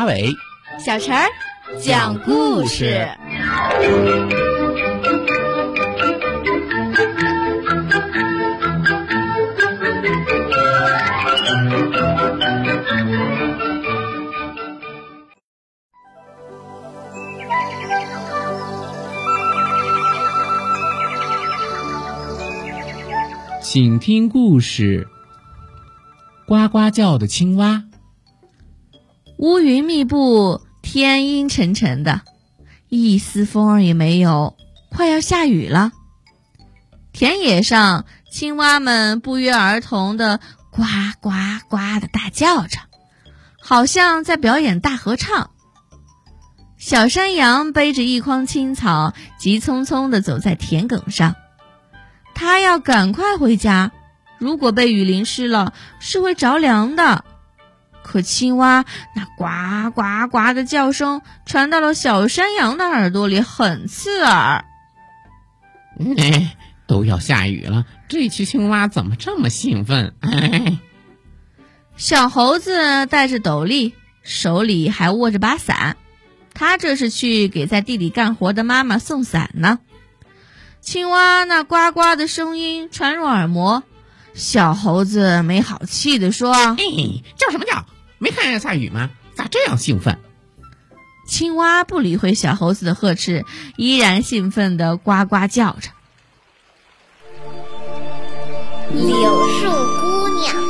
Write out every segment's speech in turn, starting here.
阿伟，小陈儿讲故事。请听故事：呱呱叫的青蛙。乌云密布，天阴沉沉的，一丝风儿也没有，快要下雨了。田野上，青蛙们不约而同的呱呱呱的大叫着，好像在表演大合唱。小山羊背着一筐青草，急匆匆的走在田埂上。他要赶快回家，如果被雨淋湿了，是会着凉的。可青蛙那呱呱呱的叫声传到了小山羊的耳朵里，很刺耳。哎，都要下雨了，这群青蛙怎么这么兴奋？哎，小猴子戴着斗笠，手里还握着把伞，他这是去给在地里干活的妈妈送伞呢。青蛙那呱呱的声音传入耳膜，小猴子没好气地说：“哎，叫什么叫？没看见下雨吗？咋这样兴奋？”青蛙不理会小猴子的呵斥，依然兴奋的呱呱叫着。柳树姑娘。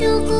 柳